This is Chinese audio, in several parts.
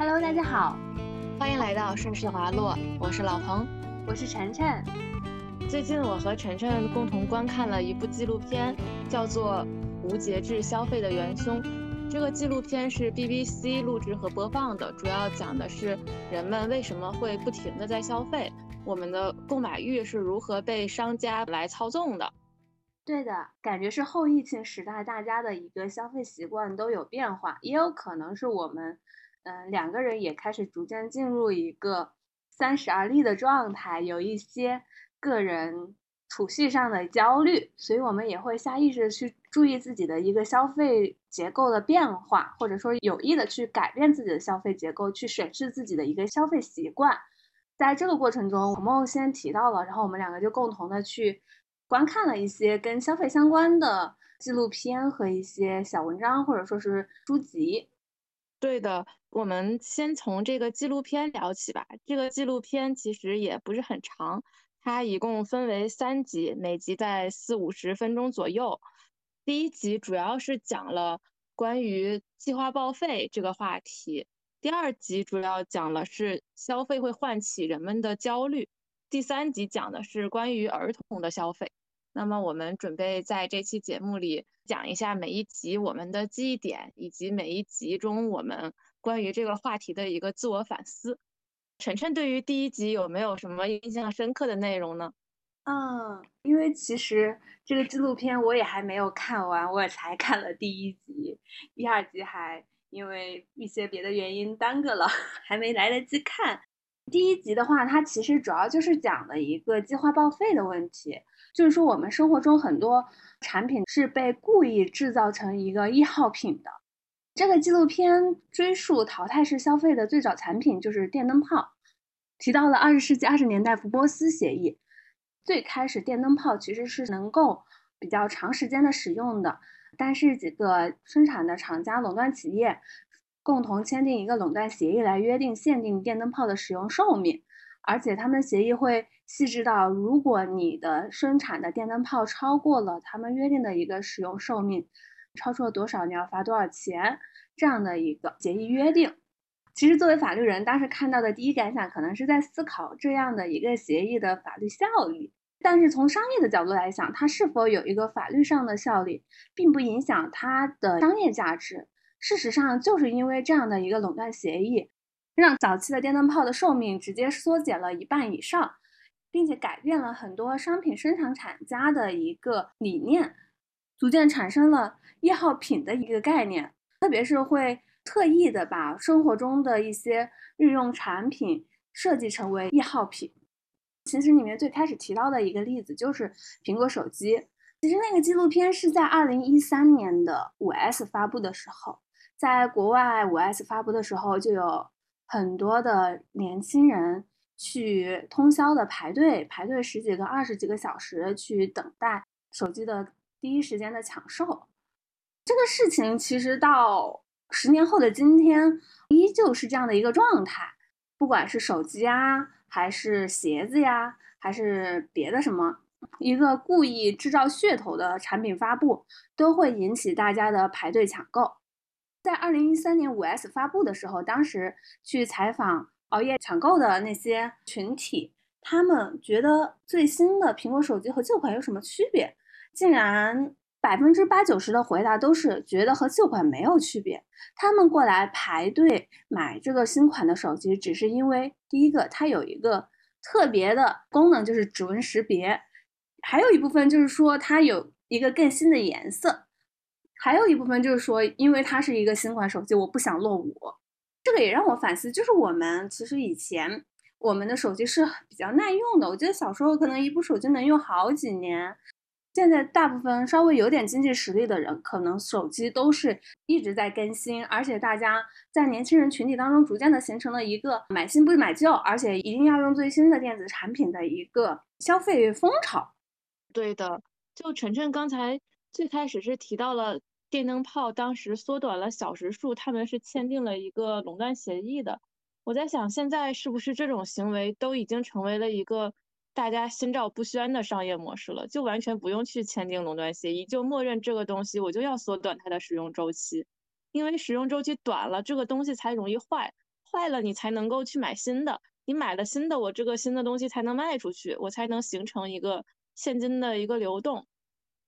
Hello，大家好，欢迎来到顺势滑落，我是老彭，我是晨晨。最近我和晨晨共同观看了一部纪录片，叫做《无节制消费的元凶》。这个纪录片是 BBC 录制和播放的，主要讲的是人们为什么会不停的在消费，我们的购买欲是如何被商家来操纵的。对的，感觉是后疫情时代大家的一个消费习惯都有变化，也有可能是我们，嗯，两个人也开始逐渐进入一个三十而立的状态，有一些个人储蓄上的焦虑，所以我们也会下意识的去注意自己的一个消费结构的变化，或者说有意的去改变自己的消费结构，去审视自己的一个消费习惯。在这个过程中，我们先提到了，然后我们两个就共同的去。观看了一些跟消费相关的纪录片和一些小文章，或者说是书籍。对的，我们先从这个纪录片聊起吧。这个纪录片其实也不是很长，它一共分为三集，每集在四五十分钟左右。第一集主要是讲了关于计划报废这个话题，第二集主要讲了是消费会唤起人们的焦虑，第三集讲的是关于儿童的消费。那么我们准备在这期节目里讲一下每一集我们的记忆点，以及每一集中我们关于这个话题的一个自我反思。晨晨对于第一集有没有什么印象深刻的内容呢？嗯，因为其实这个纪录片我也还没有看完，我也才看了第一集，第二集还因为一些别的原因耽搁了，还没来得及看。第一集的话，它其实主要就是讲了一个计划报废的问题。就是说，我们生活中很多产品是被故意制造成一个易耗品的。这个纪录片追溯淘汰式消费的最早产品就是电灯泡，提到了二十世纪二十年代福波斯协议。最开始电灯泡其实是能够比较长时间的使用的，但是几个生产的厂家垄断企业共同签订一个垄断协议来约定限定电灯泡的使用寿命。而且他们协议会细致到，如果你的生产的电灯泡超过了他们约定的一个使用寿命，超出了多少你要罚多少钱这样的一个协议约定。其实作为法律人，当时看到的第一感想可能是在思考这样的一个协议的法律效力。但是从商业的角度来讲，它是否有一个法律上的效力，并不影响它的商业价值。事实上，就是因为这样的一个垄断协议。让早期的电灯泡的寿命直接缩减了一半以上，并且改变了很多商品生产厂家的一个理念，逐渐产生了易耗品的一个概念，特别是会特意的把生活中的一些日用产品设计成为易耗品。其实里面最开始提到的一个例子就是苹果手机。其实那个纪录片是在二零一三年的五 S 发布的时候，在国外五 S 发布的时候就有。很多的年轻人去通宵的排队，排队十几个、二十几个小时去等待手机的第一时间的抢售。这个事情其实到十年后的今天，依旧是这样的一个状态。不管是手机啊，还是鞋子呀，还是别的什么，一个故意制造噱头的产品发布，都会引起大家的排队抢购。在二零一三年五 S 发布的时候，当时去采访熬夜抢购的那些群体，他们觉得最新的苹果手机和旧款有什么区别？竟然百分之八九十的回答都是觉得和旧款没有区别。他们过来排队买这个新款的手机，只是因为第一个它有一个特别的功能，就是指纹识别；还有一部分就是说它有一个更新的颜色。还有一部分就是说，因为它是一个新款手机，我不想落伍。这个也让我反思，就是我们其实以前我们的手机是比较耐用的。我记得小时候可能一部手机能用好几年。现在大部分稍微有点经济实力的人，可能手机都是一直在更新，而且大家在年轻人群体当中逐渐的形成了一个买新不买旧，而且一定要用最新的电子产品的一个消费风潮。对的，就晨晨刚才最开始是提到了。电灯泡当时缩短了小时数，他们是签订了一个垄断协议的。我在想，现在是不是这种行为都已经成为了一个大家心照不宣的商业模式了？就完全不用去签订垄断协议，就默认这个东西我就要缩短它的使用周期，因为使用周期短了，这个东西才容易坏，坏了你才能够去买新的，你买了新的，我这个新的东西才能卖出去，我才能形成一个现金的一个流动。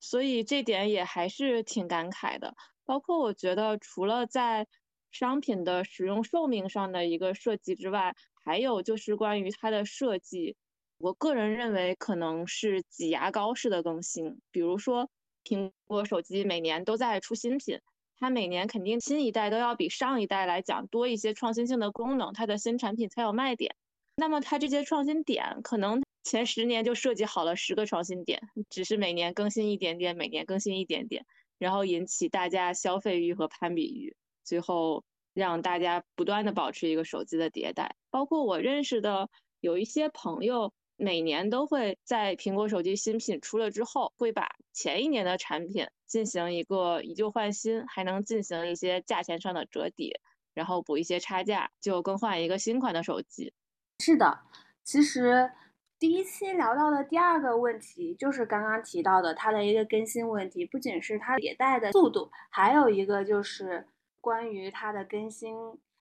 所以这点也还是挺感慨的。包括我觉得，除了在商品的使用寿命上的一个设计之外，还有就是关于它的设计，我个人认为可能是挤牙膏式的更新。比如说，苹果手机每年都在出新品，它每年肯定新一代都要比上一代来讲多一些创新性的功能，它的新产品才有卖点。那么它这些创新点，可能前十年就设计好了十个创新点，只是每年更新一点点，每年更新一点点，然后引起大家消费欲和攀比欲。最后让大家不断的保持一个手机的迭代，包括我认识的有一些朋友，每年都会在苹果手机新品出了之后，会把前一年的产品进行一个以旧换新，还能进行一些价钱上的折抵，然后补一些差价，就更换一个新款的手机。是的，其实第一期聊到的第二个问题就是刚刚提到的它的一个更新问题，不仅是它迭代的速度，还有一个就是。关于它的更新，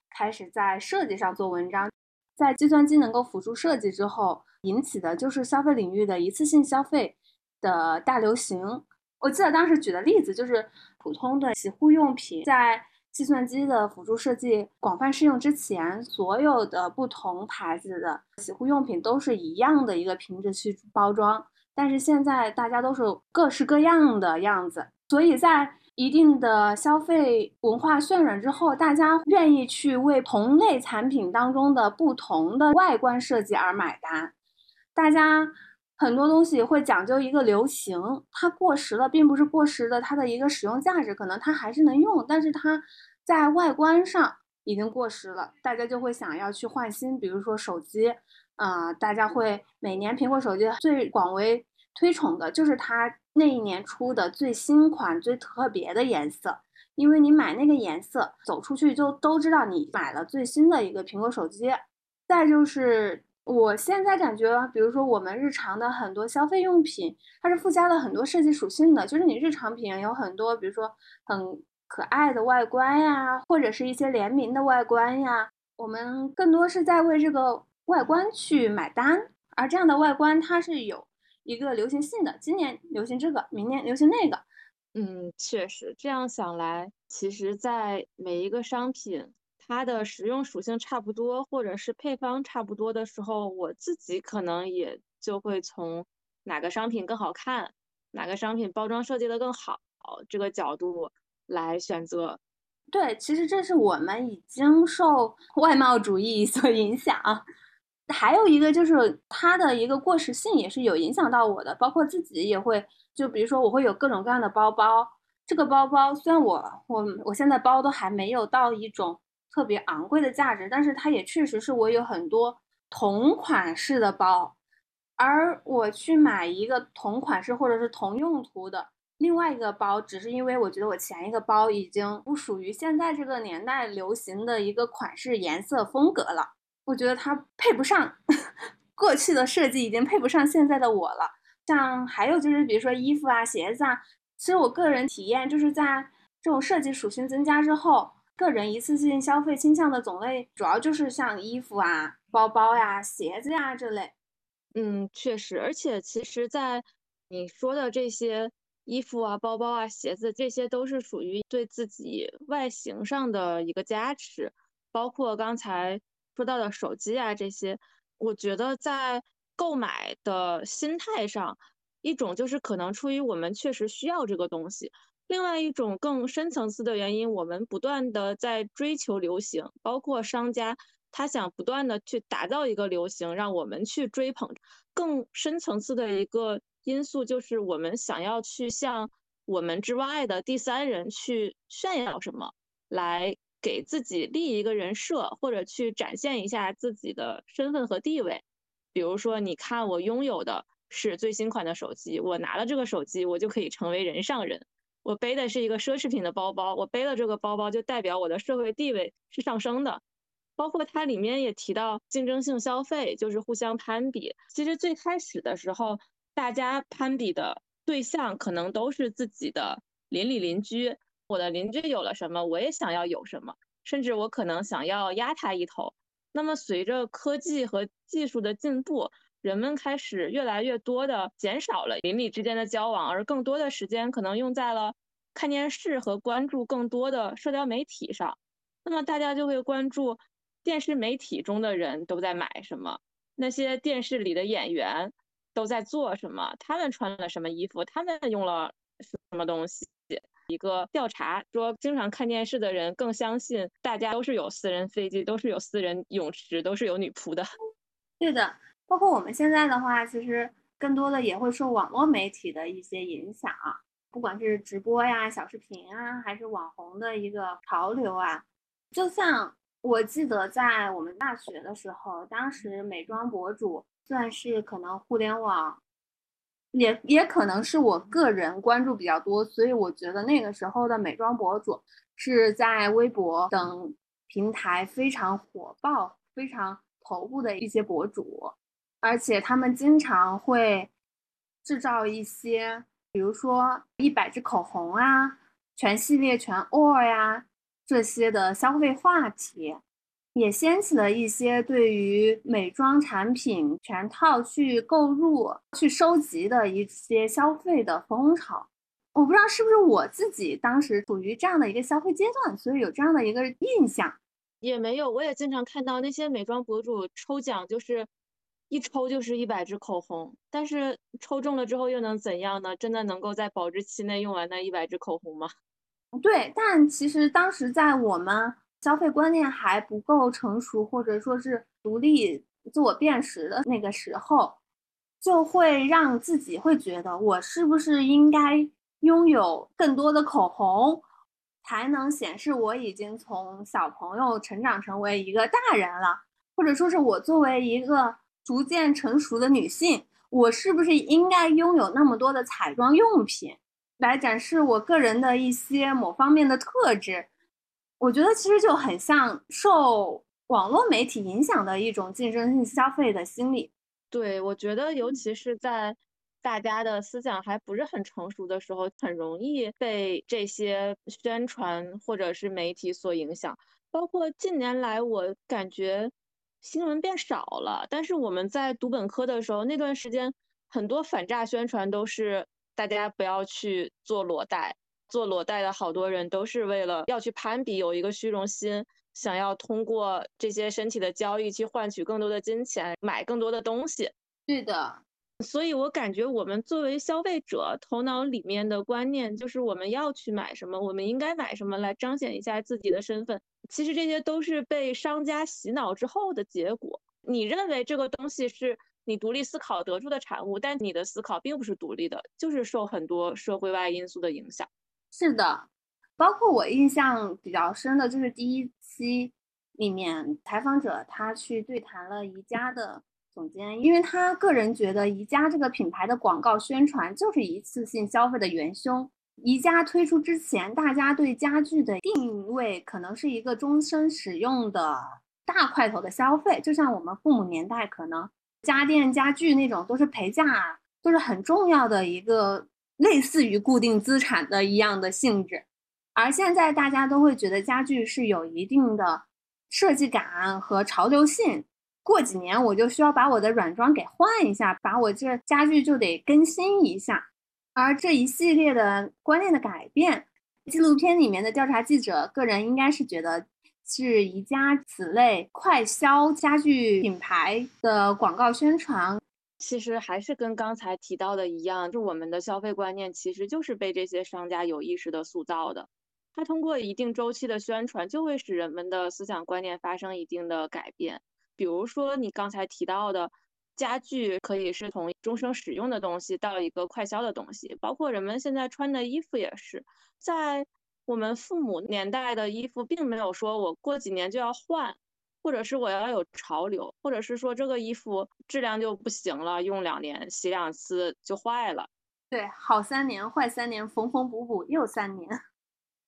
开始在设计上做文章，在计算机能够辅助设计之后，引起的就是消费领域的一次性消费的大流行。我记得当时举的例子就是普通的洗护用品，在计算机的辅助设计广泛适用之前，所有的不同牌子的洗护用品都是一样的一个瓶子去包装，但是现在大家都是各式各样的样子，所以在一定的消费文化渲染之后，大家愿意去为同类产品当中的不同的外观设计而买单。大家很多东西会讲究一个流行，它过时了，并不是过时的，它的一个使用价值可能它还是能用，但是它在外观上已经过时了，大家就会想要去换新。比如说手机，啊，大家会每年苹果手机最广为推崇的就是它。那一年出的最新款、最特别的颜色，因为你买那个颜色，走出去就都知道你买了最新的一个苹果手机。再就是，我现在感觉，比如说我们日常的很多消费用品，它是附加了很多设计属性的。就是你日常品有很多，比如说很可爱的外观呀，或者是一些联名的外观呀，我们更多是在为这个外观去买单。而这样的外观，它是有。一个流行性的，今年流行这个，明年流行那个，嗯，确实这样想来，其实，在每一个商品它的实用属性差不多，或者是配方差不多的时候，我自己可能也就会从哪个商品更好看，哪个商品包装设计的更好这个角度来选择。对，其实这是我们已经受外贸主义所影响。还有一个就是它的一个过时性也是有影响到我的，包括自己也会，就比如说我会有各种各样的包包，这个包包虽然我我我现在包都还没有到一种特别昂贵的价值，但是它也确实是我有很多同款式的包，而我去买一个同款式或者是同用途的另外一个包，只是因为我觉得我前一个包已经不属于现在这个年代流行的一个款式、颜色、风格了。我觉得它配不上过去的设计，已经配不上现在的我了。像还有就是，比如说衣服啊、鞋子啊，其实我个人体验就是在这种设计属性增加之后，个人一次性消费倾向的种类主要就是像衣服啊、包包呀、鞋子呀这类。嗯，确实，而且其实，在你说的这些衣服啊、包包啊、鞋子，这些都是属于对自己外形上的一个加持，包括刚才。说到的手机啊，这些，我觉得在购买的心态上，一种就是可能出于我们确实需要这个东西，另外一种更深层次的原因，我们不断的在追求流行，包括商家他想不断的去打造一个流行，让我们去追捧。更深层次的一个因素就是我们想要去向我们之外的第三人去炫耀什么，来。给自己立一个人设，或者去展现一下自己的身份和地位。比如说，你看我拥有的是最新款的手机，我拿了这个手机，我就可以成为人上人。我背的是一个奢侈品的包包，我背了这个包包就代表我的社会地位是上升的。包括它里面也提到竞争性消费，就是互相攀比。其实最开始的时候，大家攀比的对象可能都是自己的邻里邻居。我的邻居有了什么，我也想要有什么。甚至我可能想要压他一头。那么随着科技和技术的进步，人们开始越来越多的减少了邻里之间的交往，而更多的时间可能用在了看电视和关注更多的社交媒体上。那么大家就会关注电视媒体中的人都在买什么，那些电视里的演员都在做什么，他们穿了什么衣服，他们用了什么东西。一个调查说，经常看电视的人更相信大家都是有私人飞机，都是有私人泳池，都是有女仆的。对的，包括我们现在的话，其实更多的也会受网络媒体的一些影响，不管是直播呀、小视频啊，还是网红的一个潮流啊。就像我记得在我们大学的时候，当时美妆博主算是可能互联网。也也可能是我个人关注比较多，所以我觉得那个时候的美妆博主是在微博等平台非常火爆、非常头部的一些博主，而且他们经常会制造一些，比如说一百支口红啊、全系列全 all 呀这些的消费话题。也掀起了一些对于美妆产品全套去购入、去收集的一些消费的风潮。我不知道是不是我自己当时处于这样的一个消费阶段，所以有这样的一个印象。也没有，我也经常看到那些美妆博主抽奖，就是一抽就是一百支口红，但是抽中了之后又能怎样呢？真的能够在保质期内用完那一百支口红吗？对，但其实当时在我们。消费观念还不够成熟，或者说是独立自我辨识的那个时候，就会让自己会觉得，我是不是应该拥有更多的口红，才能显示我已经从小朋友成长成为一个大人了？或者说是我作为一个逐渐成熟的女性，我是不是应该拥有那么多的彩妆用品，来展示我个人的一些某方面的特质？我觉得其实就很像受网络媒体影响的一种竞争性消费的心理。对，我觉得尤其是在大家的思想还不是很成熟的时候，很容易被这些宣传或者是媒体所影响。包括近年来，我感觉新闻变少了，但是我们在读本科的时候，那段时间很多反诈宣传都是大家不要去做裸贷。做裸贷的好多人都是为了要去攀比，有一个虚荣心，想要通过这些身体的交易去换取更多的金钱，买更多的东西。对的，所以我感觉我们作为消费者，头脑里面的观念就是我们要去买什么，我们应该买什么来彰显一下自己的身份。其实这些都是被商家洗脑之后的结果。你认为这个东西是你独立思考得出的产物，但你的思考并不是独立的，就是受很多社会外因素的影响。是的，包括我印象比较深的就是第一期里面采访者他去对谈了宜家的总监，因为他个人觉得宜家这个品牌的广告宣传就是一次性消费的元凶。宜家推出之前，大家对家具的定位可能是一个终身使用的大块头的消费，就像我们父母年代可能家电家具那种都是陪嫁，都是很重要的一个。类似于固定资产的一样的性质，而现在大家都会觉得家具是有一定的设计感和潮流性。过几年我就需要把我的软装给换一下，把我这家具就得更新一下。而这一系列的观念的改变，纪录片里面的调查记者个人应该是觉得是宜家此类快销家具品牌的广告宣传。其实还是跟刚才提到的一样，就我们的消费观念其实就是被这些商家有意识的塑造的。它通过一定周期的宣传，就会使人们的思想观念发生一定的改变。比如说你刚才提到的家具，可以是从终生使用的东西到一个快消的东西，包括人们现在穿的衣服也是，在我们父母年代的衣服，并没有说我过几年就要换。或者是我要有潮流，或者是说这个衣服质量就不行了，用两年洗两次就坏了。对，好三年，坏三年，缝缝补补又三年。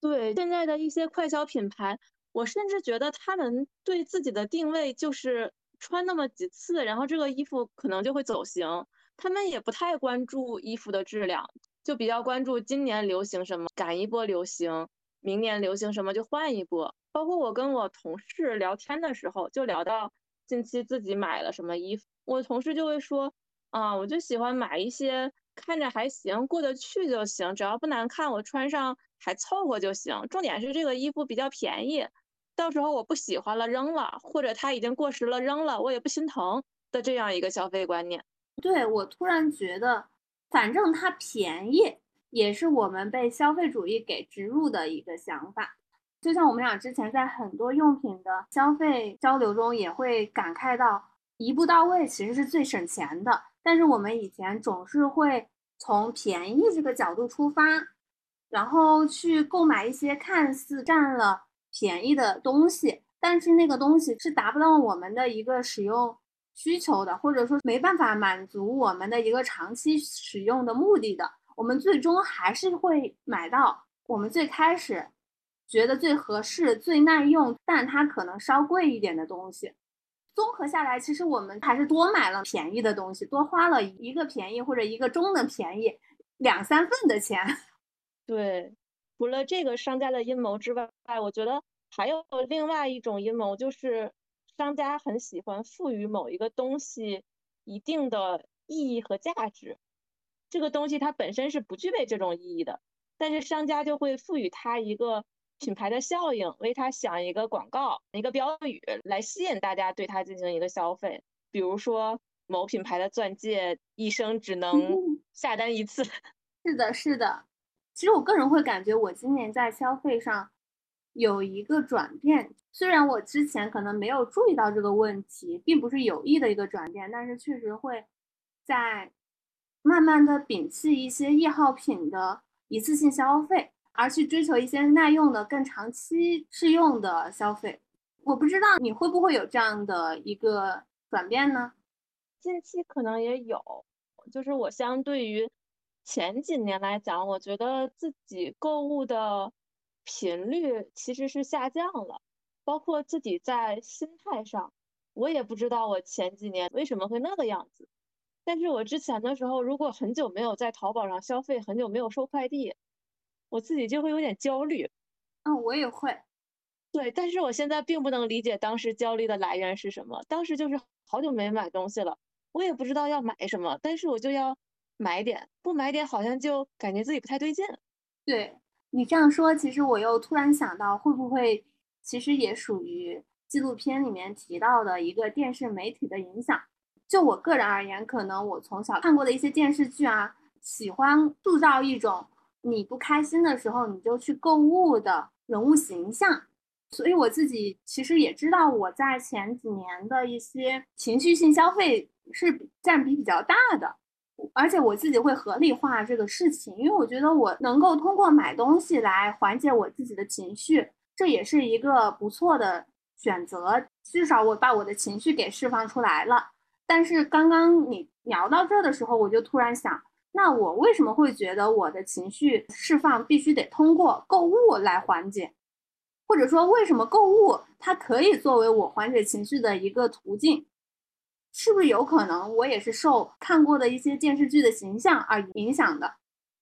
对，现在的一些快消品牌，我甚至觉得他们对自己的定位就是穿那么几次，然后这个衣服可能就会走形。他们也不太关注衣服的质量，就比较关注今年流行什么，赶一波流行。明年流行什么就换一波。包括我跟我同事聊天的时候，就聊到近期自己买了什么衣服，我同事就会说，啊，我就喜欢买一些看着还行、过得去就行，只要不难看，我穿上还凑合就行。重点是这个衣服比较便宜，到时候我不喜欢了扔了，或者它已经过时了扔了，我也不心疼的这样一个消费观念。对我突然觉得，反正它便宜，也是我们被消费主义给植入的一个想法。就像我们俩之前在很多用品的消费交流中，也会感慨到一步到位其实是最省钱的。但是我们以前总是会从便宜这个角度出发，然后去购买一些看似占了便宜的东西，但是那个东西是达不到我们的一个使用需求的，或者说没办法满足我们的一个长期使用的目的的。我们最终还是会买到我们最开始。觉得最合适、最耐用，但它可能稍贵一点的东西，综合下来，其实我们还是多买了便宜的东西，多花了一个便宜或者一个中的便宜两三份的钱。对，除了这个商家的阴谋之外，我觉得还有另外一种阴谋，就是商家很喜欢赋予某一个东西一定的意义和价值，这个东西它本身是不具备这种意义的，但是商家就会赋予它一个。品牌的效应，为它想一个广告、一个标语来吸引大家对它进行一个消费。比如说，某品牌的钻戒一生只能下单一次。是的，是的。其实我个人会感觉，我今年在消费上有一个转变。虽然我之前可能没有注意到这个问题，并不是有意的一个转变，但是确实会在慢慢的摒弃一些易耗品的一次性消费。而去追求一些耐用的、更长期适用的消费，我不知道你会不会有这样的一个转变呢？近期可能也有，就是我相对于前几年来讲，我觉得自己购物的频率其实是下降了，包括自己在心态上，我也不知道我前几年为什么会那个样子。但是我之前的时候，如果很久没有在淘宝上消费，很久没有收快递。我自己就会有点焦虑，嗯，我也会，对，但是我现在并不能理解当时焦虑的来源是什么。当时就是好久没买东西了，我也不知道要买什么，但是我就要买点，不买点好像就感觉自己不太对劲。对你这样说，其实我又突然想到，会不会其实也属于纪录片里面提到的一个电视媒体的影响？就我个人而言，可能我从小看过的一些电视剧啊，喜欢塑造一种。你不开心的时候，你就去购物的人物形象，所以我自己其实也知道，我在前几年的一些情绪性消费是占比比较大的，而且我自己会合理化这个事情，因为我觉得我能够通过买东西来缓解我自己的情绪，这也是一个不错的选择，至少我把我的情绪给释放出来了。但是刚刚你聊到这的时候，我就突然想。那我为什么会觉得我的情绪释放必须得通过购物来缓解，或者说为什么购物它可以作为我缓解情绪的一个途径？是不是有可能我也是受看过的一些电视剧的形象而影响的？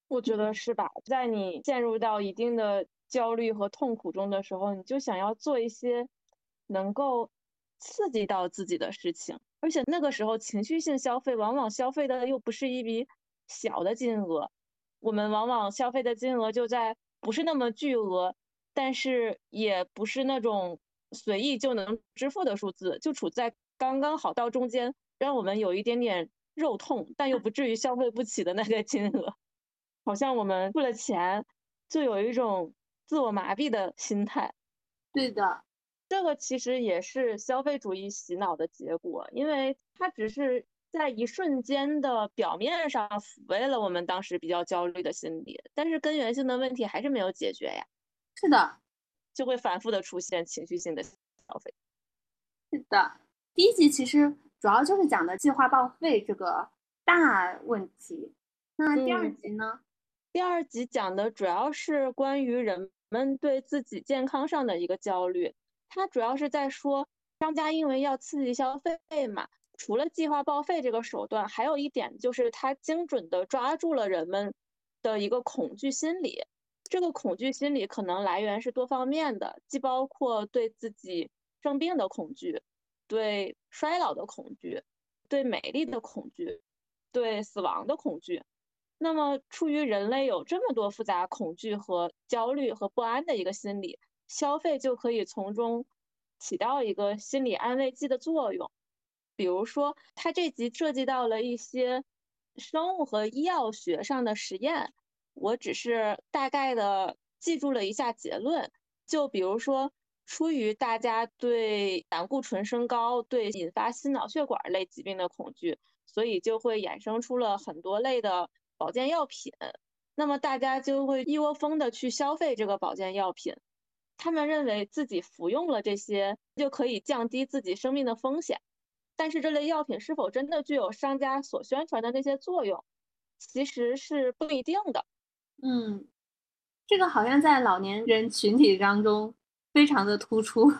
我觉得是吧？在你陷入到一定的焦虑和痛苦中的时候，你就想要做一些能够刺激到自己的事情，而且那个时候情绪性消费往往消费的又不是一笔。小的金额，我们往往消费的金额就在不是那么巨额，但是也不是那种随意就能支付的数字，就处在刚刚好到中间，让我们有一点点肉痛，但又不至于消费不起的那个金额。好像我们付了钱，就有一种自我麻痹的心态。对的，这个其实也是消费主义洗脑的结果，因为它只是。在一瞬间的表面上抚慰了我们当时比较焦虑的心理，但是根源性的问题还是没有解决呀。是的，就会反复的出现情绪性的消费。是的，第一集其实主要就是讲的计划报废这个大问题。那第二集呢？第二集讲的主要是关于人们对自己健康上的一个焦虑，它主要是在说商家因为要刺激消费嘛。除了计划报废这个手段，还有一点就是它精准的抓住了人们的一个恐惧心理。这个恐惧心理可能来源是多方面的，既包括对自己生病的恐惧，对衰老的恐惧，对美丽的恐惧，对死亡的恐惧。那么，出于人类有这么多复杂恐惧和焦虑和不安的一个心理，消费就可以从中起到一个心理安慰剂的作用。比如说，它这集涉及到了一些生物和医药学上的实验，我只是大概的记住了一下结论。就比如说，出于大家对胆固醇升高、对引发心脑血管类疾病的恐惧，所以就会衍生出了很多类的。保健药品，那么大家就会一窝蜂的去消费这个保健药品。他们认为自己服用了这些就可以降低自己生命的风险，但是这类药品是否真的具有商家所宣传的那些作用，其实是不一定的。嗯，这个好像在老年人群体当中非常的突出。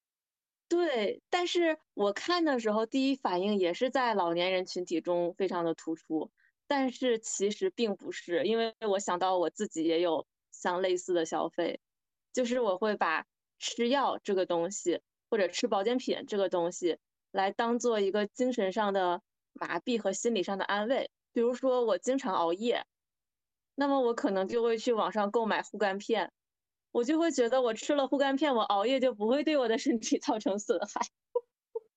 对，但是我看的时候第一反应也是在老年人群体中非常的突出。但是其实并不是，因为我想到我自己也有像类似的消费，就是我会把吃药这个东西或者吃保健品这个东西来当做一个精神上的麻痹和心理上的安慰。比如说我经常熬夜，那么我可能就会去网上购买护肝片，我就会觉得我吃了护肝片，我熬夜就不会对我的身体 造成损害。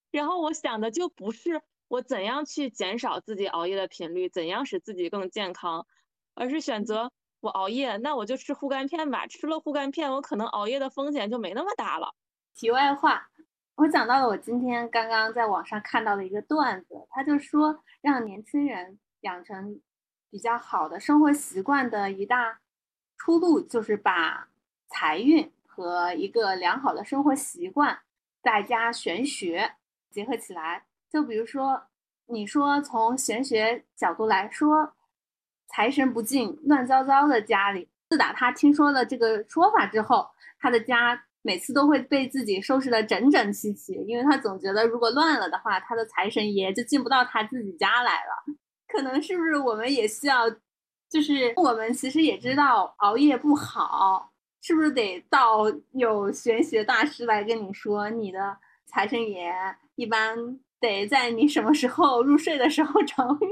然后我想的就不是。我怎样去减少自己熬夜的频率？怎样使自己更健康？而是选择我熬夜，那我就吃护肝片吧。吃了护肝片，我可能熬夜的风险就没那么大了。题外话，我讲到了我今天刚刚在网上看到的一个段子，他就说让年轻人养成比较好的生活习惯的一大出路，就是把财运和一个良好的生活习惯再加玄学结合起来。就比如说，你说从玄学角度来说，财神不进，乱糟糟的家里。自打他听说了这个说法之后，他的家每次都会被自己收拾的整整齐齐，因为他总觉得如果乱了的话，他的财神爷就进不到他自己家来了。可能是不是我们也需要，就是我们其实也知道熬夜不好，是不是得到有玄学大师来跟你说，你的财神爷一般。得在你什么时候入睡的时候找你，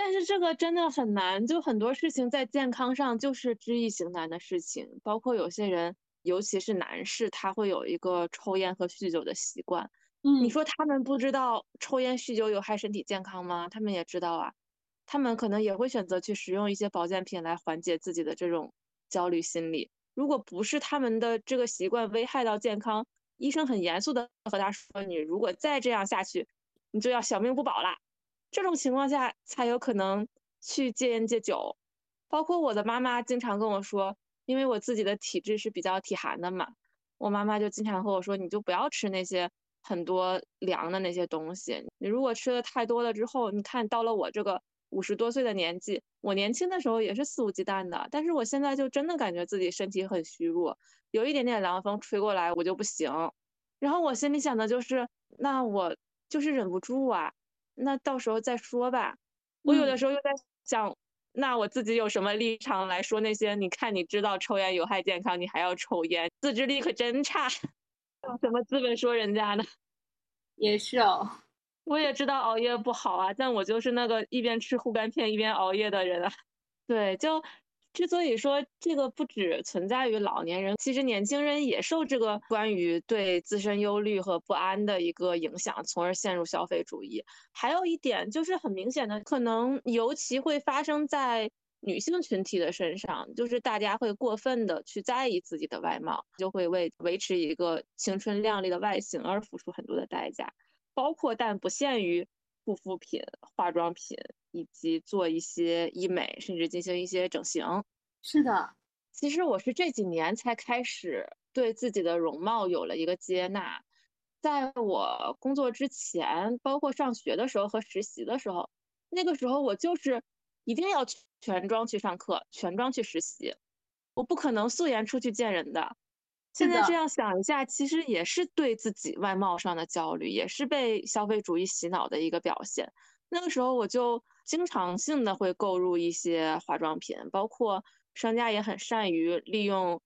但是这个真的很难，就很多事情在健康上就是知易行难的事情，包括有些人，尤其是男士，他会有一个抽烟和酗酒的习惯。嗯，你说他们不知道抽烟酗酒有害身体健康吗？他们也知道啊，他们可能也会选择去使用一些保健品来缓解自己的这种焦虑心理。如果不是他们的这个习惯危害到健康。医生很严肃的和他说：“你如果再这样下去，你就要小命不保了。”这种情况下才有可能去戒烟戒酒。包括我的妈妈经常跟我说，因为我自己的体质是比较体寒的嘛，我妈妈就经常和我说：“你就不要吃那些很多凉的那些东西。你如果吃的太多了之后，你看到了我这个五十多岁的年纪，我年轻的时候也是肆无忌惮的，但是我现在就真的感觉自己身体很虚弱。”有一点点凉风吹过来，我就不行。然后我心里想的就是，那我就是忍不住啊，那到时候再说吧。我有的时候又在想，那我自己有什么立场来说那些？你看，你知道抽烟有害健康，你还要抽烟，自制力可真差。有什么资本说人家呢？也是哦，我也知道熬夜不好啊，但我就是那个一边吃护肝片一边熬夜的人啊。对，就。之所以说这个不只存在于老年人，其实年轻人也受这个关于对自身忧虑和不安的一个影响，从而陷入消费主义。还有一点就是很明显的，可能尤其会发生在女性群体的身上，就是大家会过分的去在意自己的外貌，就会为维持一个青春靓丽的外形而付出很多的代价，包括但不限于护肤品、化妆品。以及做一些医美，甚至进行一些整形。是的，其实我是这几年才开始对自己的容貌有了一个接纳。在我工作之前，包括上学的时候和实习的时候，那个时候我就是一定要全妆去上课，全妆去实习，我不可能素颜出去见人的。现在这样想一下，其实也是对自己外貌上的焦虑，也是被消费主义洗脑的一个表现。那个时候我就。经常性的会购入一些化妆品，包括商家也很善于利用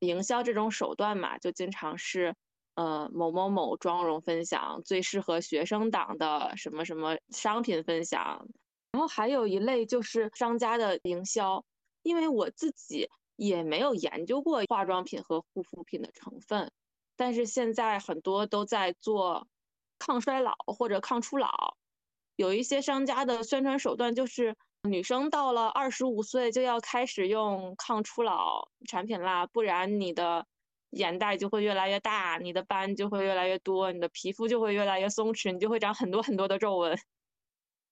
营销这种手段嘛，就经常是呃某某某妆容分享，最适合学生党的什么什么商品分享。然后还有一类就是商家的营销，因为我自己也没有研究过化妆品和护肤品的成分，但是现在很多都在做抗衰老或者抗初老，有一些商家的宣传手段就是。女生到了二十五岁就要开始用抗初老产品啦，不然你的眼袋就会越来越大，你的斑就会越来越多，你的皮肤就会越来越松弛，你就会长很多很多的皱纹。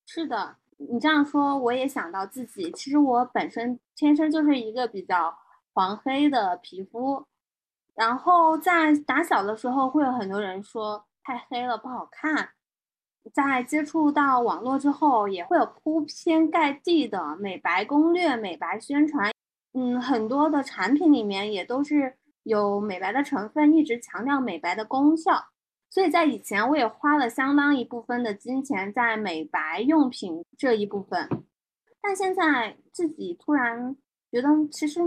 是的，你这样说我也想到自己，其实我本身天生就是一个比较黄黑的皮肤，然后在打小的时候会有很多人说太黑了不好看。在接触到网络之后，也会有铺天盖地的美白攻略、美白宣传。嗯，很多的产品里面也都是有美白的成分，一直强调美白的功效。所以在以前，我也花了相当一部分的金钱在美白用品这一部分。但现在自己突然觉得，其实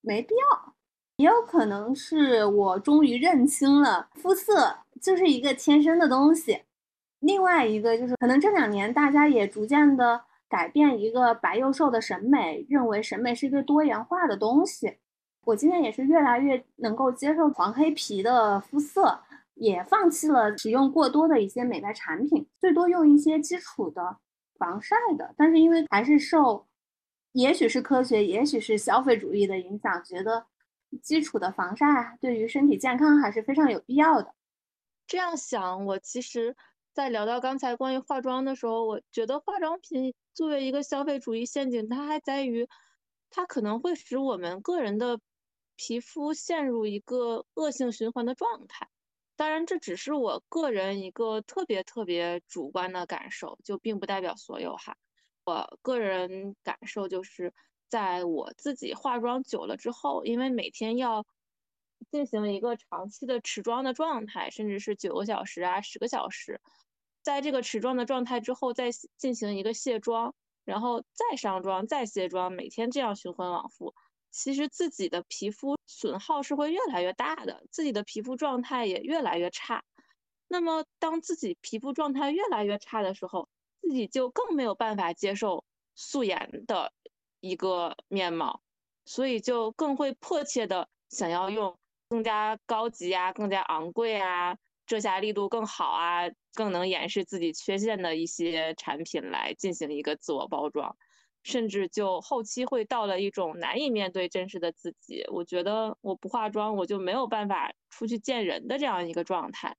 没必要。也有可能是我终于认清了，肤色就是一个天生的东西。另外一个就是，可能这两年大家也逐渐的改变一个白幼瘦的审美，认为审美是一个多元化的东西。我今天也是越来越能够接受黄黑皮的肤色，也放弃了使用过多的一些美白产品，最多用一些基础的防晒的。但是因为还是受，也许是科学，也许是消费主义的影响，觉得基础的防晒对于身体健康还是非常有必要的。这样想，我其实。在聊到刚才关于化妆的时候，我觉得化妆品作为一个消费主义陷阱，它还在于，它可能会使我们个人的皮肤陷入一个恶性循环的状态。当然，这只是我个人一个特别特别主观的感受，就并不代表所有哈。我个人感受就是，在我自己化妆久了之后，因为每天要进行一个长期的持妆的状态，甚至是九个小时啊、十个小时。在这个持妆的状态之后，再进行一个卸妆，然后再上妆，再卸妆，每天这样循环往复，其实自己的皮肤损耗是会越来越大的，自己的皮肤状态也越来越差。那么，当自己皮肤状态越来越差的时候，自己就更没有办法接受素颜的一个面貌，所以就更会迫切的想要用更加高级啊、更加昂贵啊。遮瑕力度更好啊，更能掩饰自己缺陷的一些产品来进行一个自我包装，甚至就后期会到了一种难以面对真实的自己。我觉得我不化妆我就没有办法出去见人的这样一个状态。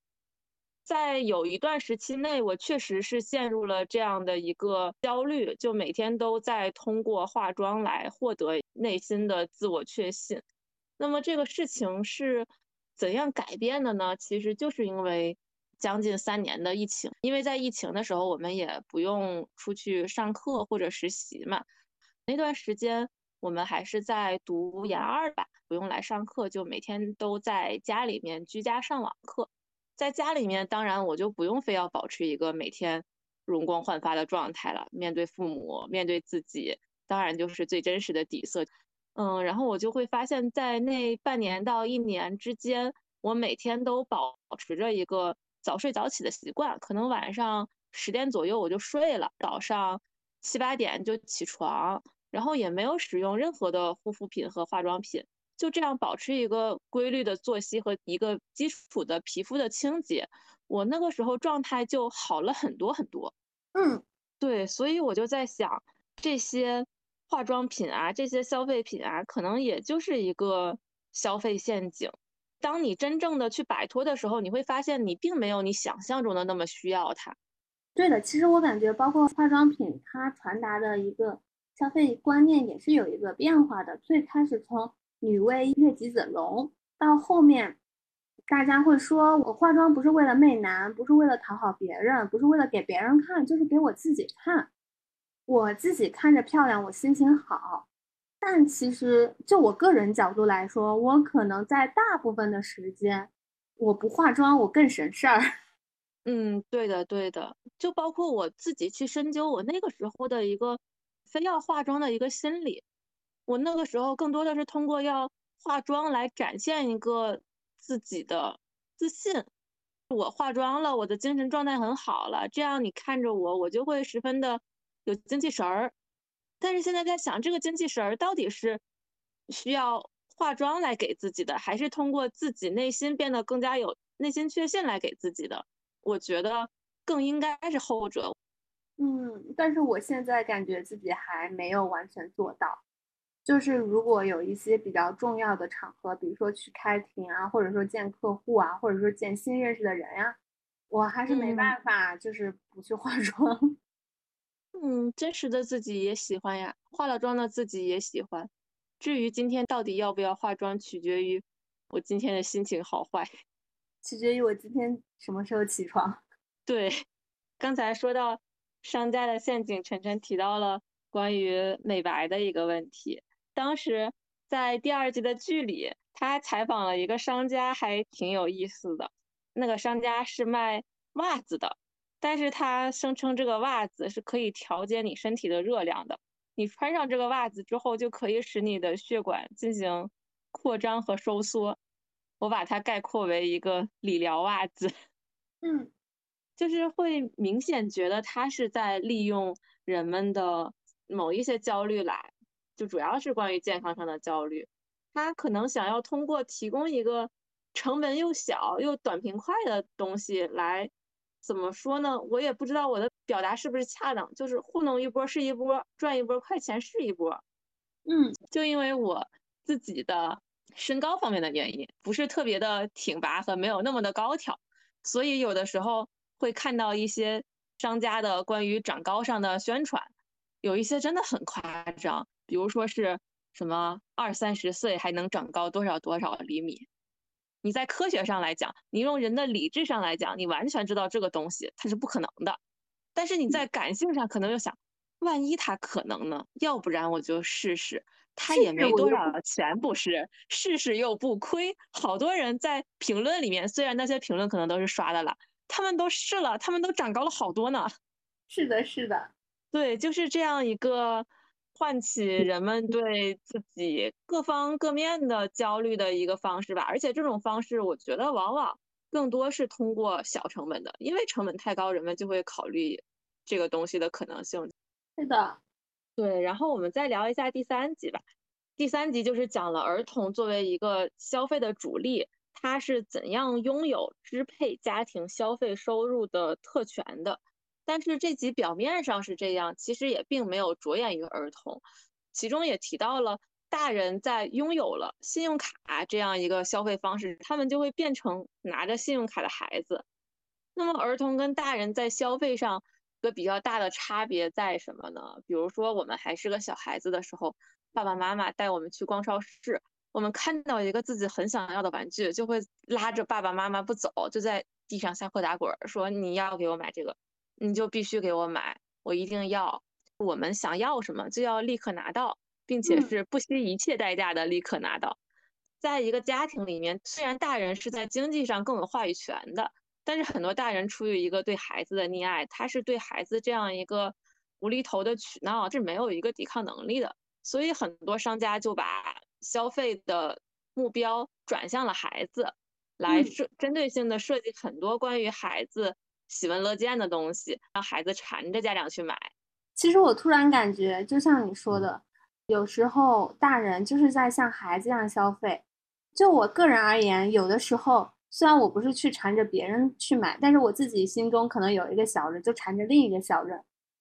在有一段时期内，我确实是陷入了这样的一个焦虑，就每天都在通过化妆来获得内心的自我确信。那么这个事情是。怎样改变的呢？其实就是因为将近三年的疫情，因为在疫情的时候，我们也不用出去上课或者实习嘛。那段时间我们还是在读研二吧，不用来上课，就每天都在家里面居家上网课。在家里面，当然我就不用非要保持一个每天容光焕发的状态了。面对父母，面对自己，当然就是最真实的底色。嗯，然后我就会发现，在那半年到一年之间，我每天都保持着一个早睡早起的习惯，可能晚上十点左右我就睡了，早上七八点就起床，然后也没有使用任何的护肤品和化妆品，就这样保持一个规律的作息和一个基础的皮肤的清洁，我那个时候状态就好了很多很多。嗯，对，所以我就在想这些。化妆品啊，这些消费品啊，可能也就是一个消费陷阱。当你真正的去摆脱的时候，你会发现你并没有你想象中的那么需要它。对的，其实我感觉，包括化妆品，它传达的一个消费观念也是有一个变化的。最开始从女为悦己者容，到后面大家会说我化妆不是为了媚男，不是为了讨好别人，不是为了给别人看，就是给我自己看。我自己看着漂亮，我心情好。但其实就我个人角度来说，我可能在大部分的时间，我不化妆，我更省事儿。嗯，对的，对的。就包括我自己去深究我那个时候的一个非要化妆的一个心理。我那个时候更多的是通过要化妆来展现一个自己的自信。我化妆了，我的精神状态很好了，这样你看着我，我就会十分的有精气神儿。但是现在在想，这个精气神儿到底是需要化妆来给自己的，还是通过自己内心变得更加有内心确信来给自己的？我觉得更应该是后者。嗯，但是我现在感觉自己还没有完全做到。就是如果有一些比较重要的场合，比如说去开庭啊，或者说见客户啊，或者说见新认识的人呀，我还是没办法，就是不去化妆。嗯，真实的自己也喜欢呀，化了妆的自己也喜欢。至于今天到底要不要化妆，取决于我今天的心情好坏，取决于我今天什么时候起床。对，刚才说到商家的陷阱，晨晨提到了关于美白的一个问题。当时在第二季的剧里，他采访了一个商家，还挺有意思的。那个商家是卖袜子的，但是他声称这个袜子是可以调节你身体的热量的。你穿上这个袜子之后，就可以使你的血管进行扩张和收缩。我把它概括为一个理疗袜子。嗯，就是会明显觉得他是在利用人们的某一些焦虑来。就主要是关于健康上的焦虑，他可能想要通过提供一个成本又小又短平快的东西来，怎么说呢？我也不知道我的表达是不是恰当，就是糊弄一波是一波，赚一波快钱是一波。嗯，就因为我自己的身高方面的原因，不是特别的挺拔和没有那么的高挑，所以有的时候会看到一些商家的关于长高上的宣传，有一些真的很夸张。比如说是什么二三十岁还能长高多少多少厘米？你在科学上来讲，你用人的理智上来讲，你完全知道这个东西它是不可能的。但是你在感性上可能又想，万一它可能呢？要不然我就试试。他也没多少钱，不是？试试又不亏。好多人在评论里面，虽然那些评论可能都是刷的了，他们都试了，他们都长高了好多呢。是的，是的，对，就是这样一个。唤起人们对自己各方各面的焦虑的一个方式吧，而且这种方式我觉得往往更多是通过小成本的，因为成本太高，人们就会考虑这个东西的可能性。是的，对。然后我们再聊一下第三集吧。第三集就是讲了儿童作为一个消费的主力，他是怎样拥有支配家庭消费收入的特权的。但是这集表面上是这样，其实也并没有着眼于儿童，其中也提到了大人在拥有了信用卡这样一个消费方式，他们就会变成拿着信用卡的孩子。那么儿童跟大人在消费上一个比较大的差别在什么呢？比如说我们还是个小孩子的时候，爸爸妈妈带我们去逛超市，我们看到一个自己很想要的玩具，就会拉着爸爸妈妈不走，就在地上撒泼打滚，说你要给我买这个。你就必须给我买，我一定要。我们想要什么就要立刻拿到，并且是不惜一切代价的立刻拿到。在一个家庭里面，虽然大人是在经济上更有话语权的，但是很多大人出于一个对孩子的溺爱，他是对孩子这样一个无厘头的取闹是没有一个抵抗能力的。所以很多商家就把消费的目标转向了孩子，来设针对性的设计很多关于孩子。喜闻乐见的东西，让孩子缠着家长去买。其实我突然感觉，就像你说的，有时候大人就是在像孩子一样消费。就我个人而言，有的时候虽然我不是去缠着别人去买，但是我自己心中可能有一个小人，就缠着另一个小人。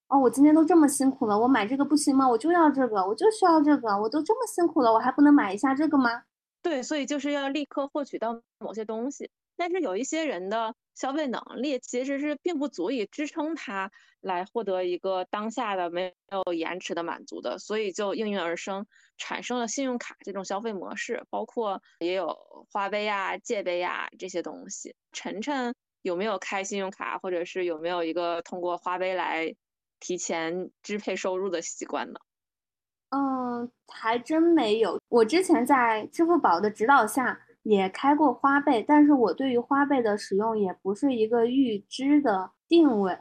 哦，我今天都这么辛苦了，我买这个不行吗？我就要这个，我就需要这个，我都这么辛苦了，我还不能买一下这个吗？对，所以就是要立刻获取到某些东西。但是有一些人的消费能力其实是并不足以支撑他来获得一个当下的没有延迟的满足的，所以就应运而生，产生了信用卡这种消费模式，包括也有花呗呀、借呗呀这些东西。晨晨有没有开信用卡，或者是有没有一个通过花呗来提前支配收入的习惯呢？嗯，还真没有。我之前在支付宝的指导下。也开过花呗，但是我对于花呗的使用也不是一个预知的定位。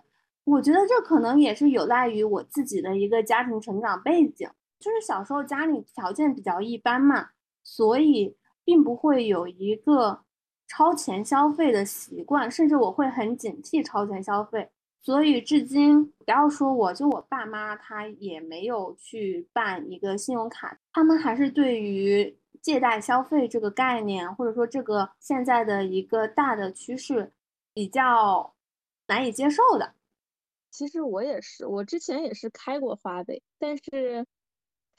我觉得这可能也是有赖于我自己的一个家庭成长背景。就是小时候家里条件比较一般嘛，所以并不会有一个超前消费的习惯，甚至我会很警惕超前消费。所以至今，不要说我就我爸妈，他也没有去办一个信用卡，他们还是对于借贷消费这个概念，或者说这个现在的一个大的趋势，比较难以接受的。其实我也是，我之前也是开过花呗，但是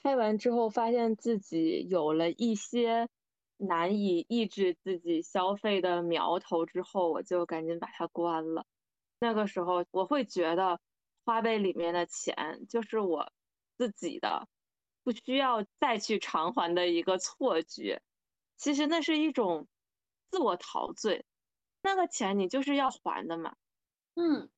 开完之后发现自己有了一些难以抑制自己消费的苗头，之后我就赶紧把它关了。那个时候我会觉得花呗里面的钱就是我自己的，不需要再去偿还的一个错觉。其实那是一种自我陶醉，那个钱你就是要还的嘛。嗯，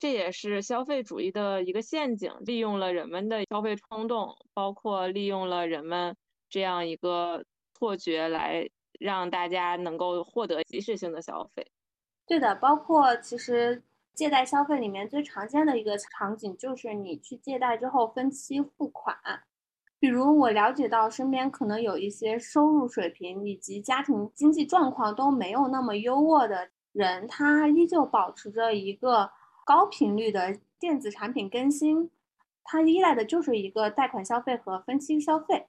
这也是消费主义的一个陷阱，利用了人们的消费冲动，包括利用了人们这样一个错觉来让大家能够获得即时性的消费。对的，包括其实。借贷消费里面最常见的一个场景就是你去借贷之后分期付款，比如我了解到身边可能有一些收入水平以及家庭经济状况都没有那么优渥的人，他依旧保持着一个高频率的电子产品更新，他依赖的就是一个贷款消费和分期消费，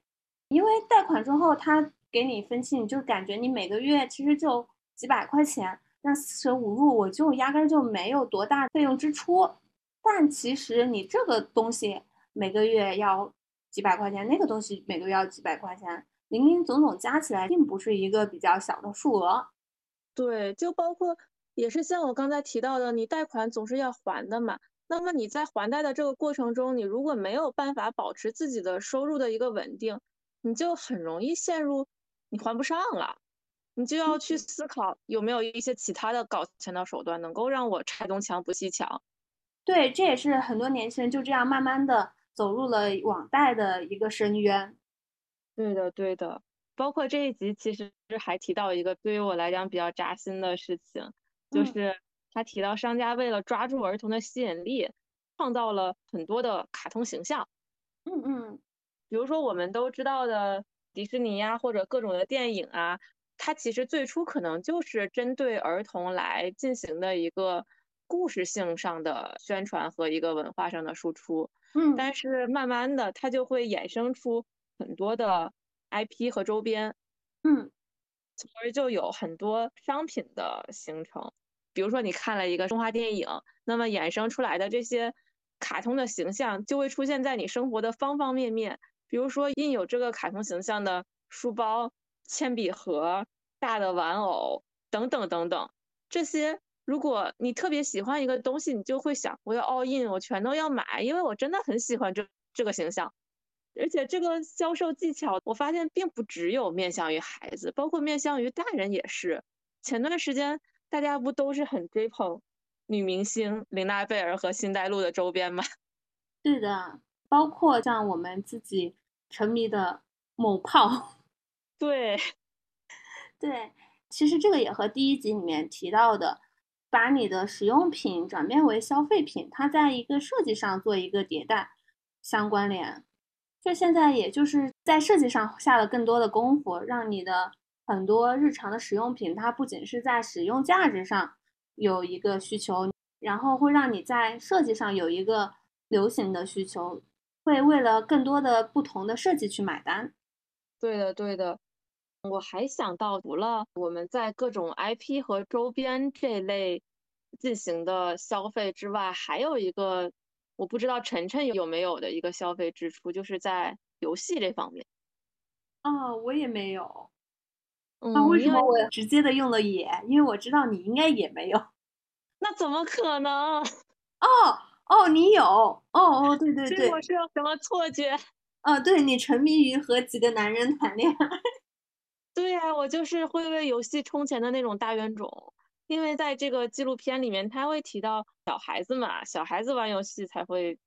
因为贷款之后他给你分期，你就感觉你每个月其实就几百块钱。那四舍五入，我就压根就没有多大费用支出，但其实你这个东西每个月要几百块钱，那个东西每个月要几百块钱，零零总总加起来，并不是一个比较小的数额。对，就包括也是像我刚才提到的，你贷款总是要还的嘛。那么你在还贷的这个过程中，你如果没有办法保持自己的收入的一个稳定，你就很容易陷入你还不上了。你就要去思考有没有一些其他的搞钱的手段，能够让我拆东墙补西墙。对，这也是很多年轻人就这样慢慢的走入了网贷的一个深渊。对的，对的。包括这一集其实还提到一个对于我来讲比较扎心的事情，就是他提到商家为了抓住儿童的吸引力，创造了很多的卡通形象。嗯嗯。比如说我们都知道的迪士尼呀，或者各种的电影啊。它其实最初可能就是针对儿童来进行的一个故事性上的宣传和一个文化上的输出，嗯，但是慢慢的它就会衍生出很多的 IP 和周边，嗯，从而就有很多商品的形成。比如说你看了一个动画电影，那么衍生出来的这些卡通的形象就会出现在你生活的方方面面，比如说印有这个卡通形象的书包。铅笔盒、大的玩偶等等等等，这些如果你特别喜欢一个东西，你就会想我要 all in，我全都要买，因为我真的很喜欢这这个形象。而且这个销售技巧，我发现并不只有面向于孩子，包括面向于大人也是。前段时间大家不都是很追捧女明星玲娜贝儿和辛黛露的周边吗？是的，包括像我们自己沉迷的某炮。对，对，其实这个也和第一集里面提到的，把你的使用品转变为消费品，它在一个设计上做一个迭代相关联。就现在也就是在设计上下了更多的功夫，让你的很多日常的使用品，它不仅是在使用价值上有一个需求，然后会让你在设计上有一个流行的需求，会为了更多的不同的设计去买单。对的，对的。我还想到，除了我们在各种 IP 和周边这类进行的消费之外，还有一个我不知道晨晨有没有的一个消费支出，就是在游戏这方面。啊，我也没有。那为什么我直接的用了也？因为我知道你应该也没有。那怎么可能？哦哦，你有。哦哦，对对对。我是有什么错觉？啊，对你沉迷于和几个男人谈恋爱。对呀，我就是会为游戏充钱的那种大冤种，因为在这个纪录片里面，他会提到小孩子嘛，小孩子玩游戏才会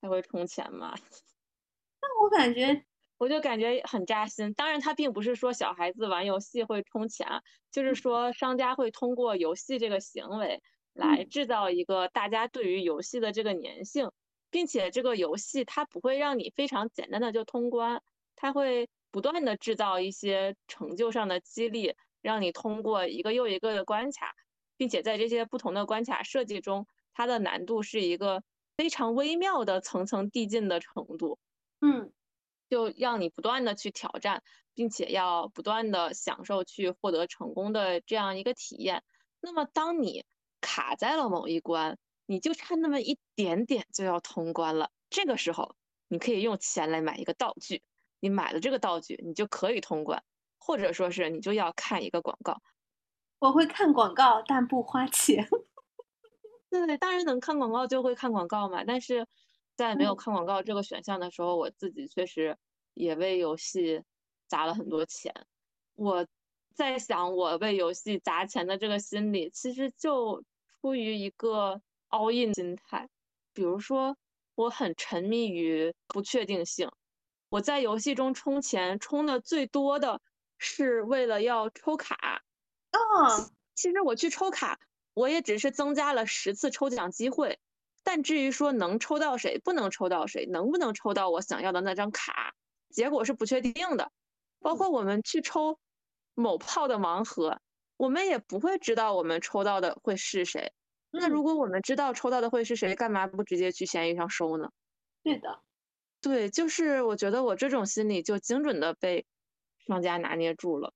才会充钱嘛。那我感觉，我就感觉很扎心。当然，他并不是说小孩子玩游戏会充钱，就是说商家会通过游戏这个行为来制造一个大家对于游戏的这个粘性，并且这个游戏它不会让你非常简单的就通关，它会不断的制造一些成就上的激励，让你通过一个又一个的关卡，并且在这些不同的关卡设计中，它的难度是一个非常微妙的层层递进的程度。嗯，就让你不断的去挑战，并且要不断的享受去获得成功的这样一个体验。那么当你卡在了某一关，你就差那么一点点就要通关了。这个时候，你可以用钱来买一个道具，你买了这个道具，你就可以通关，或者说是你就要看一个广告。我会看广告，但不花钱。对，当然能看广告就会看广告嘛。但是在没有看广告这个选项的时候，我自己确实也为游戏砸了很多钱。我在想，我为游戏砸钱的这个心理，其实就出于一个 all in 心态。比如说，我很沉迷于不确定性，我在游戏中充钱充的最多的是为了要抽卡。哦，其实我去抽卡，我也只是增加了十次抽奖机会，但至于说能抽到谁，不能抽到谁，能不能抽到我想要的那张卡，结果是不确定的。包括我们去抽某炮的盲盒，我们也不会知道我们抽到的会是谁。那如果我们知道抽到的会是谁，干嘛不直接去闲鱼上收呢？对的，对，就是我觉得我这种心理就精准的被商家拿捏住了。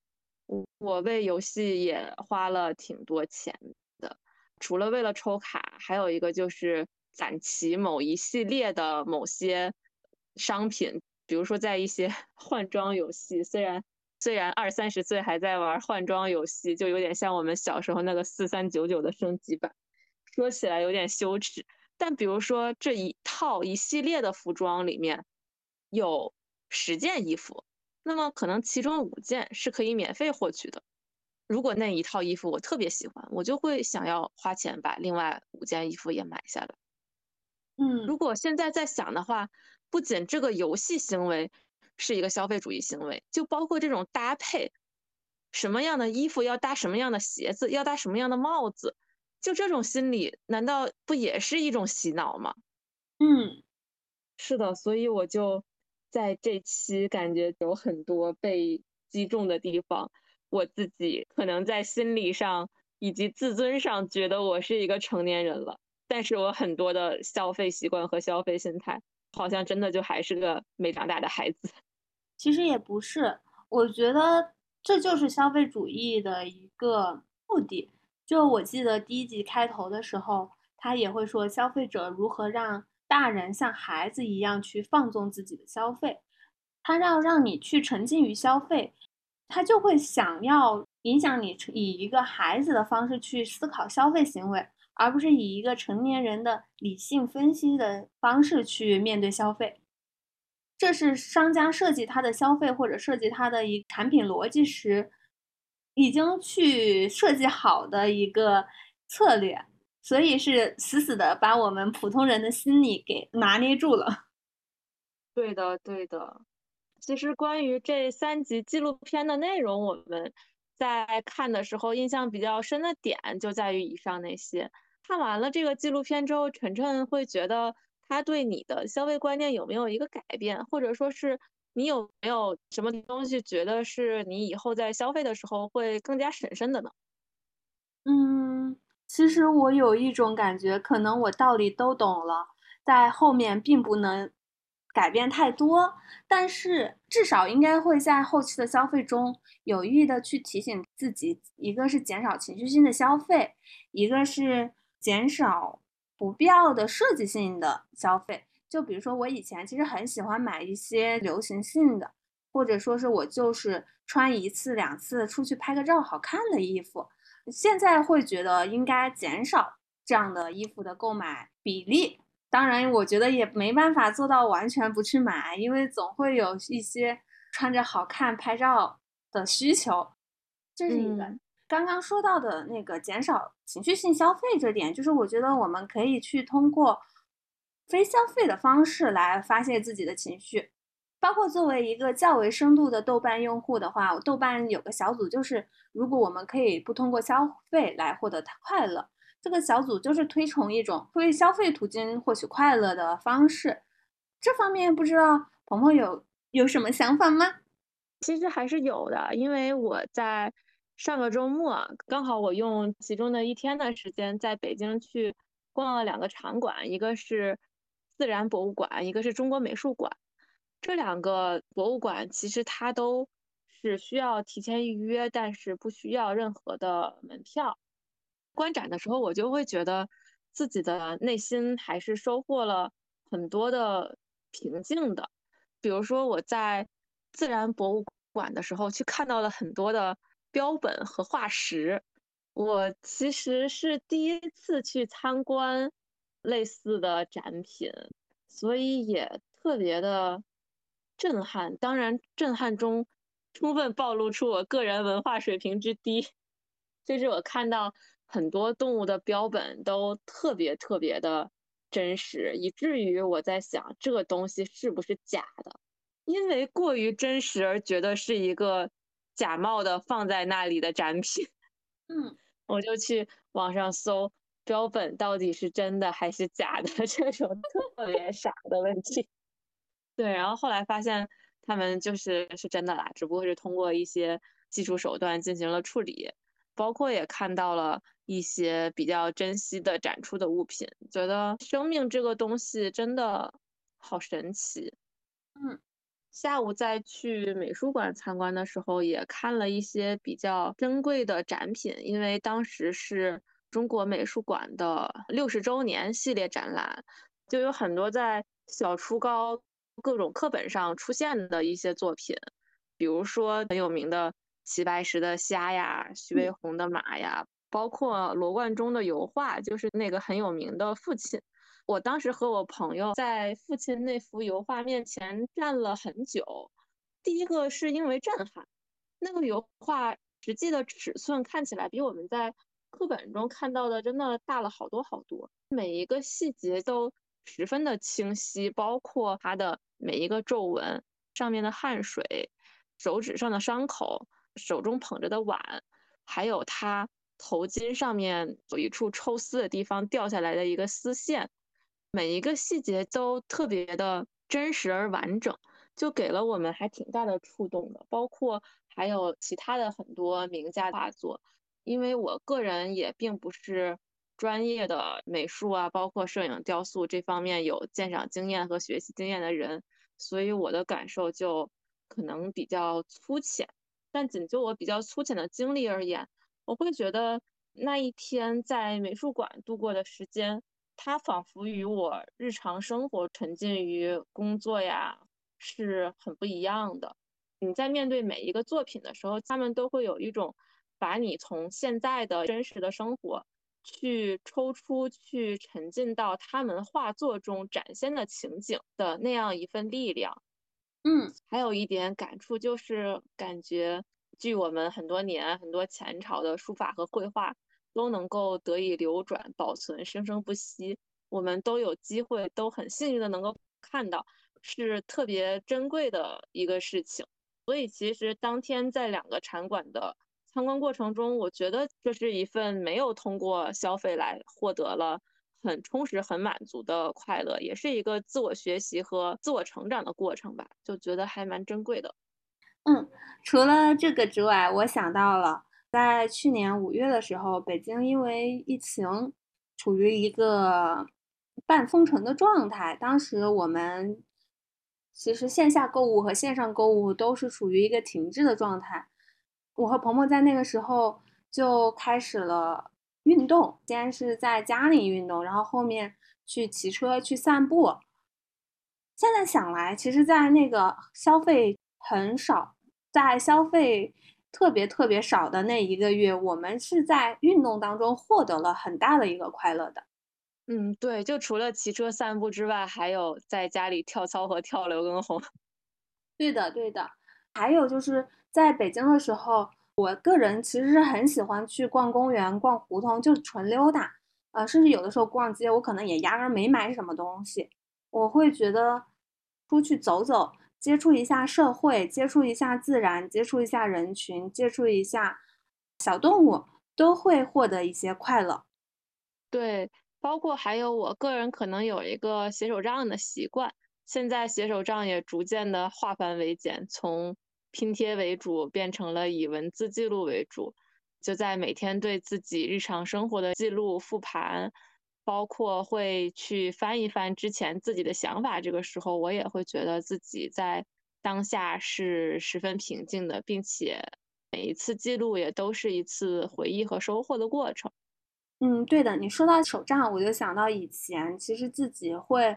我我为游戏也花了挺多钱的，除了为了抽卡，还有一个就是攒齐某一系列的某些商品，比如说在一些 换装游戏，虽然虽然二三十岁还在玩换装游戏，就有点像我们小时候那个四三九九的升级版，说起来有点羞耻。但比如说这一套一系列的服装里面有十件衣服。那么可能其中五件是可以免费获取的。如果那一套衣服我特别喜欢，我就会想要花钱把另外五件衣服也买下来。嗯，如果现在在想的话，不仅这个游戏行为是一个消费主义行为，就包括这种搭配，什么样的衣服要搭什么样的鞋子，要搭什么样的帽子，就这种心理，难道不也是一种洗脑吗？嗯，是的，所以我就。在这期感觉有很多被击中的地方，我自己可能在心理上以及自尊上觉得我是一个成年人了，但是我很多的消费习惯和消费心态，好像真的就还是个没长大的孩子。其实也不是，我觉得这就是消费主义的一个目的。就我记得第一集开头的时候，他也会说消费者如何让。大人像孩子一样去放纵自己的消费，他要让你去沉浸于消费，他就会想要影响你以一个孩子的方式去思考消费行为，而不是以一个成年人的理性分析的方式去面对消费。这是商家设计他的消费或者设计他的一产品逻辑时，已经去设计好的一个策略。所以是死死的把我们普通人的心理给拿捏住了。对的，对的。其实关于这三集纪录片的内容，我们在看的时候印象比较深的点就在于以上那些。看完了这个纪录片之后，晨晨会觉得他对你的消费观念有没有一个改变，或者说是你有没有什么东西觉得是你以后在消费的时候会更加审慎的呢？嗯。其实我有一种感觉，可能我道理都懂了，在后面并不能改变太多，但是至少应该会在后期的消费中有意的去提醒自己，一个是减少情绪性的消费，一个是减少不必要的设计性的消费。就比如说我以前其实很喜欢买一些流行性的，或者说是我就是穿一次两次出去拍个照好看的衣服。现在会觉得应该减少这样的衣服的购买比例，当然，我觉得也没办法做到完全不去买，因为总会有一些穿着好看拍照的需求。这是一个刚刚说到的那个减少情绪性消费这点，就是我觉得我们可以去通过非消费的方式来发泄自己的情绪。包括作为一个较为深度的豆瓣用户的话，豆瓣有个小组，就是如果我们可以不通过消费来获得快乐，这个小组就是推崇一种出于消费途径获取快乐的方式。这方面不知道鹏鹏有有什么想法吗？其实还是有的，因为我在上个周末刚好我用其中的一天的时间在北京去逛了两个场馆，一个是自然博物馆，一个是中国美术馆。这两个博物馆其实它都是需要提前预约，但是不需要任何的门票。观展的时候，我就会觉得自己的内心还是收获了很多的平静的。比如说我在自然博物馆的时候，去看到了很多的标本和化石。我其实是第一次去参观类似的展品，所以也特别的震撼。当然，震撼中充分暴露出我个人文化水平之低。就是我看到。很多动物的标本都特别特别的真实，以至于我在想这个东西是不是假的？因为过于真实而觉得是一个假冒的放在那里的展品。嗯，我就去网上搜标本到底是真的还是假的 这种特别傻的问题。对，然后后来发现他们就是是真的啦，只不过是通过一些技术手段进行了处理。包括也看到了一些比较珍惜的展出的物品，觉得生命这个东西真的好神奇。嗯，下午再去美术馆参观的时候，也看了一些比较珍贵的展品，因为当时是中国美术馆的六十周年系列展览，就有很多在小初高各种课本上出现的一些作品，比如说很有名的。齐白石的虾呀，徐悲鸿的马呀，包括罗贯中的油画，就是那个很有名的父亲。我当时和我朋友在父亲那幅油画面前站了很久。第一个是因为震撼，那个油画实际的尺寸看起来比我们在课本中看到的真的大了好多好多，每一个细节都十分的清晰，包括它的每一个皱纹上面的汗水，手指上的伤口。手中捧着的碗，还有他头巾上面有一处抽丝的地方掉下来的一个丝线，每一个细节都特别的真实而完整，就给了我们还挺大的触动的。包括还有其他的很多名家画作，因为我个人也并不是专业的美术啊，包括摄影、雕塑这方面有鉴赏经验和学习经验的人，所以我的感受就可能比较粗浅。但仅就我比较粗浅的经历而言，我会觉得那一天在美术馆度过的时间，它仿佛与我日常生活沉浸于工作呀是很不一样的。你在面对每一个作品的时候，他们都会有一种把你从现在的真实的生活去抽出去，沉浸到他们画作中展现的情景的那样一份力量。嗯，还有一点感触就是，感觉据我们很多年、很多前朝的书法和绘画都能够得以流转、保存、生生不息，我们都有机会，都很幸运的能够看到，是特别珍贵的一个事情。所以，其实当天在两个场馆的参观过程中，我觉得这是一份没有通过消费来获得了。很充实、很满足的快乐，也是一个自我学习和自我成长的过程吧，就觉得还蛮珍贵的。嗯，除了这个之外，我想到了在去年五月的时候，北京因为疫情处于一个半封城的状态，当时我们其实线下购物和线上购物都是处于一个停滞的状态。我和鹏鹏在那个时候就开始了。运动先是在家里运动，然后后面去骑车去散步。现在想来，其实，在那个消费很少，在消费特别特别少的那一个月，我们是在运动当中获得了很大的一个快乐的。嗯，对，就除了骑车散步之外，还有在家里跳操和跳刘畊宏。对的，对的。还有就是在北京的时候。我个人其实是很喜欢去逛公园、逛胡同，就是纯溜达。呃，甚至有的时候逛街，我可能也压根没买什么东西。我会觉得出去走走，接触一下社会，接触一下自然，接触一下人群，接触一下小动物，都会获得一些快乐。对，包括还有我个人可能有一个写手账的习惯，现在写手账也逐渐的化繁为简，从拼贴为主变成了以文字记录为主，就在每天对自己日常生活的记录复盘，包括会去翻一翻之前自己的想法，这个时候我也会觉得自己在当下是十分平静的，并且每一次记录也都是一次回忆和收获的过程。嗯，对的。你说到手账，我就想到以前其实自己会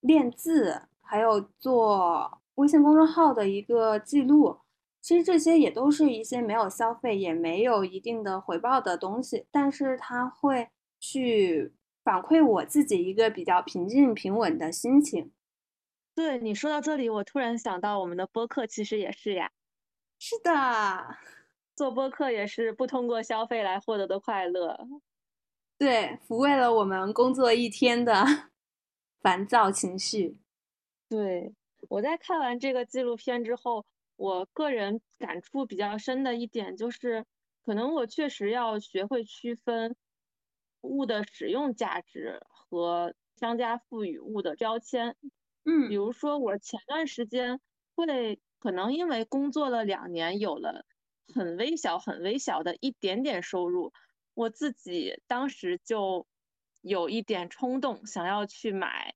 练字，还有做微信公众号的一个记录。其实这些也都是一些没有消费，也没有一定的回报的东西，但是它会去反馈我自己一个比较平静平稳的心情。对你说到这里，我突然想到我们的播客其实也是呀。是的，做播客也是不通过消费来获得的快乐。对，抚慰了我们工作一天的 烦躁情绪。对，我在看完这个纪录片之后，我个人感触比较深的一点就是，可能我确实要学会区分物的使用价值和商家赋予物的标签。嗯，比如说我前段时间会可能因为工作了两年，有了很微小、很微小的一点点收入。我自己当时就有一点冲动，想要去买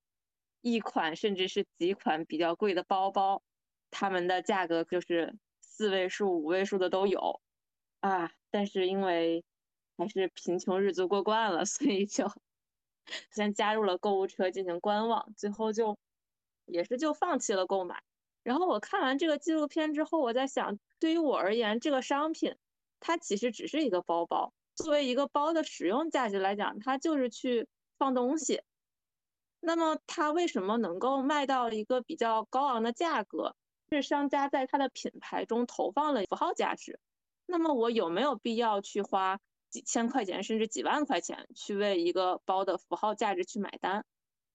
一款甚至是几款比较贵的包包，他们的价格就是四位数、五位数的都有啊。但是因为还是贫穷日子过惯了，所以就先加入了购物车进行观望，最后就也是就放弃了购买。然后我看完这个纪录片之后，我在想，对于我而言，这个商品它其实只是一个包包。作为一个包的使用价值来讲，它就是去放东西。那么它为什么能够卖到一个比较高昂的价格？是商家在它的品牌中投放了符号价值。那么我有没有必要去花几千块钱甚至几万块钱去为一个包的符号价值去买单？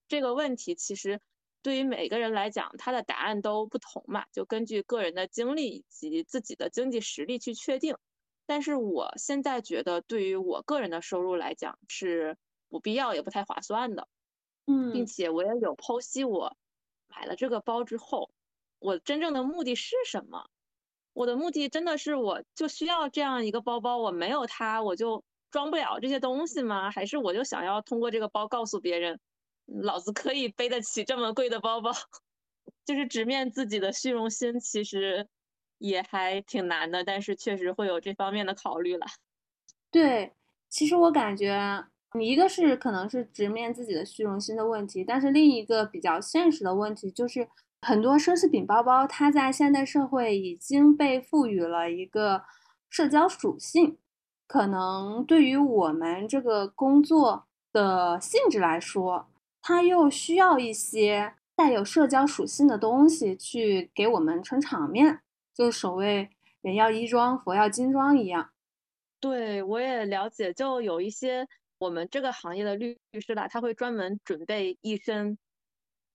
这个问题其实对于每个人来讲，他的答案都不同嘛，就根据个人的经历以及自己的经济实力去确定。但是我现在觉得，对于我个人的收入来讲是不必要也不太划算的，嗯，并且我也有剖析，我买了这个包之后，我真正的目的是什么？我的目的真的是我就需要这样一个包包，我没有它我就装不了这些东西吗？还是我就想要通过这个包告诉别人，老子可以背得起这么贵的包包？就是直面自己的虚荣心，其实。也还挺难的，但是确实会有这方面的考虑了。对，其实我感觉，你一个是可能是直面自己的虚荣心的问题，但是另一个比较现实的问题就是，很多奢侈品包包它在现代社会已经被赋予了一个社交属性，可能对于我们这个工作的性质来说，它又需要一些带有社交属性的东西去给我们撑场面。就所谓“人要衣装，佛要金装”一样，对我也了解。就有一些我们这个行业的律律师啦，他会专门准备一身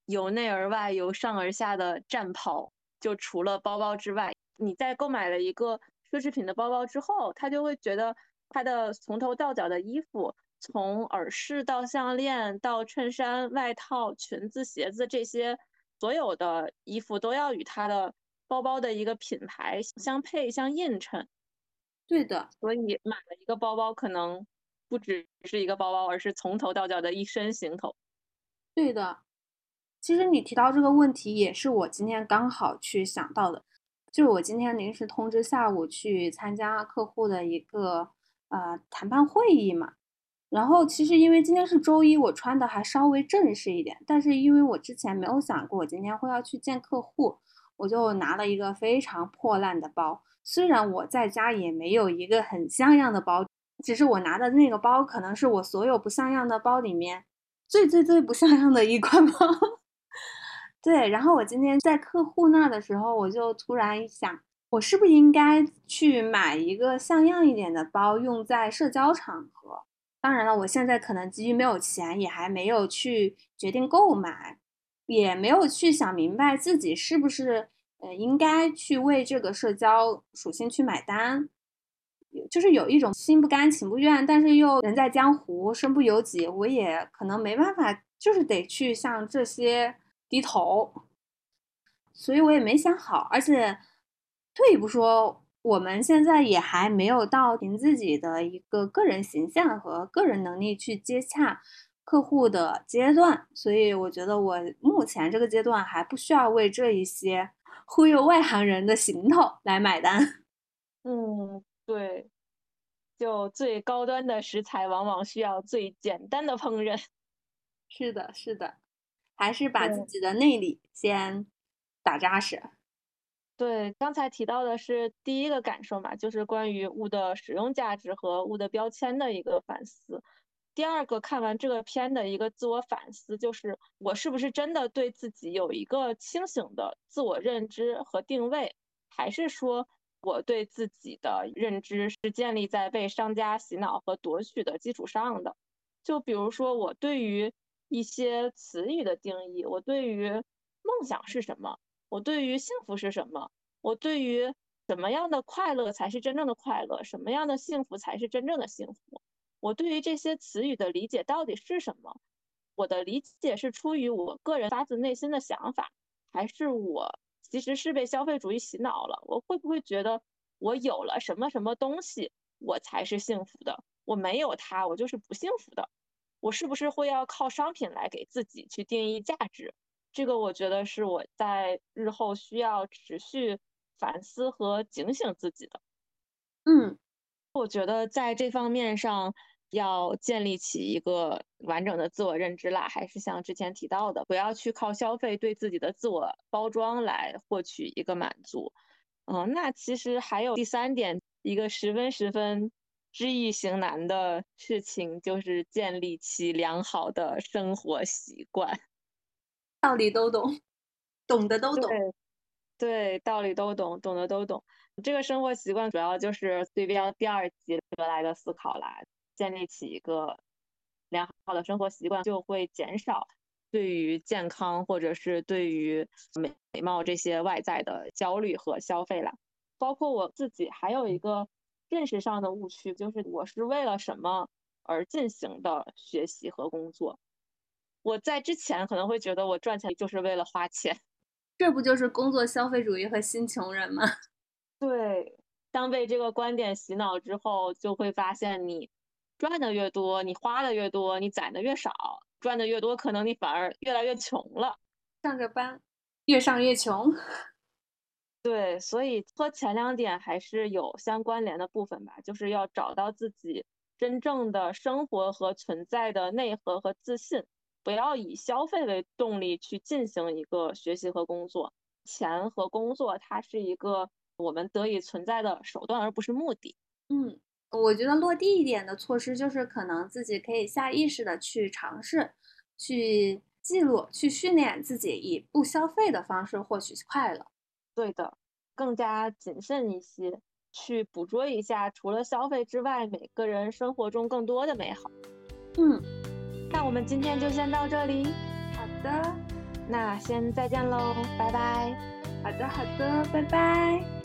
由内而外、由上而下的战袍。就除了包包之外，你在购买了一个奢侈品的包包之后，他就会觉得他的从头到脚的衣服，从耳饰到项链到衬衫、外套、裙子、鞋子这些所有的衣服都要与他的。包包的一个品牌相配相映衬，对的。所以买了一个包包，可能不只是一个包包，而是从头到脚的一身行头。对的。其实你提到这个问题，也是我今天刚好去想到的。就是我今天临时通知下午去参加客户的一个呃谈判会议嘛。然后其实因为今天是周一，我穿的还稍微正式一点。但是因为我之前没有想过我今天会要去见客户。我就拿了一个非常破烂的包，虽然我在家也没有一个很像样的包，其实我拿的那个包可能是我所有不像样的包里面最最最不像样的一款包。对，然后我今天在客户那的时候，我就突然想，我是不是应该去买一个像样一点的包，用在社交场合？当然了，我现在可能基于没有钱，也还没有去决定购买。也没有去想明白自己是不是呃应该去为这个社交属性去买单，就是有一种心不甘情不愿，但是又人在江湖身不由己，我也可能没办法，就是得去向这些低头。所以我也没想好，而且退一步说，我们现在也还没有到凭自己的一个个人形象和个人能力去接洽客户的阶段，所以我觉得我目前这个阶段还不需要为这一些忽悠外行人的行头来买单。嗯，对，就最高端的食材往往需要最简单的烹饪。是的，是的，还是把自己的内里先。打扎实。对，刚才提到的是第一个感受嘛，就是关于物的使用价值和物的标签的一个反思。第二个，看完这个片的一个自我反思，就是我是不是真的对自己有一个清醒的自我认知和定位，还是说我对自己的认知是建立在被商家洗脑和夺取的基础上的？就比如说，我对于一些词语的定义，我对于梦想是什么？我对于幸福是什么？我对于什么样的快乐才是真正的快乐？什么样的幸福才是真正的幸福？我对于这些词语的理解到底是什么？我的理解是出于我个人发自内心的想法，还是我其实是被消费主义洗脑了？我会不会觉得我有了什么什么东西，我才是幸福的？我没有它，我就是不幸福的？我是不是会要靠商品来给自己去定义价值？这个我觉得是我在日后需要持续反思和警醒自己的。嗯，我觉得在这方面上要建立起一个完整的自我认知啦，还是像之前提到的，不要去靠消费对自己的自我包装来获取一个满足。嗯，那其实还有第三点，一个十分十分知易行难的事情，就是建立起良好的生活习惯。道理都懂，懂的都懂。对，道理都懂，懂的都懂。这个生活习惯主要就是对标第二集得来的思考啦。建立起一个良好的生活习惯，就会减少对于健康或者是对于美美貌这些外在的焦虑和消费了。包括我自己还有一个认识上的误区，就是我是为了什么而进行的学习和工作。我在之前可能会觉得我赚钱就是为了花钱，这不就是工作消费主义和新穷人吗？对，当被这个观点洗脑之后，就会发现你赚的越多，你花的越多，你攒的越少，赚的越多，可能你反而越来越穷了。上着班，越上越穷。对，所以和前两点还是有相关联的部分吧，就是要找到自己真正的生活和存在的内核和自信。不要以消费为动力去进行一个学习和工作，钱和工作它是一个我们得以存在的手段，而不是目的。嗯，我觉得落地一点的措施就是可能自己可以下意识的去尝试，去记录，去训练自己以不消费的方式获取快乐。对的，更加谨慎一些，去捕捉一下除了消费之外，每个人生活中更多的美好。嗯。那我们今天就先到这里。好的，那先再见喽，拜拜。好的，好的，拜拜。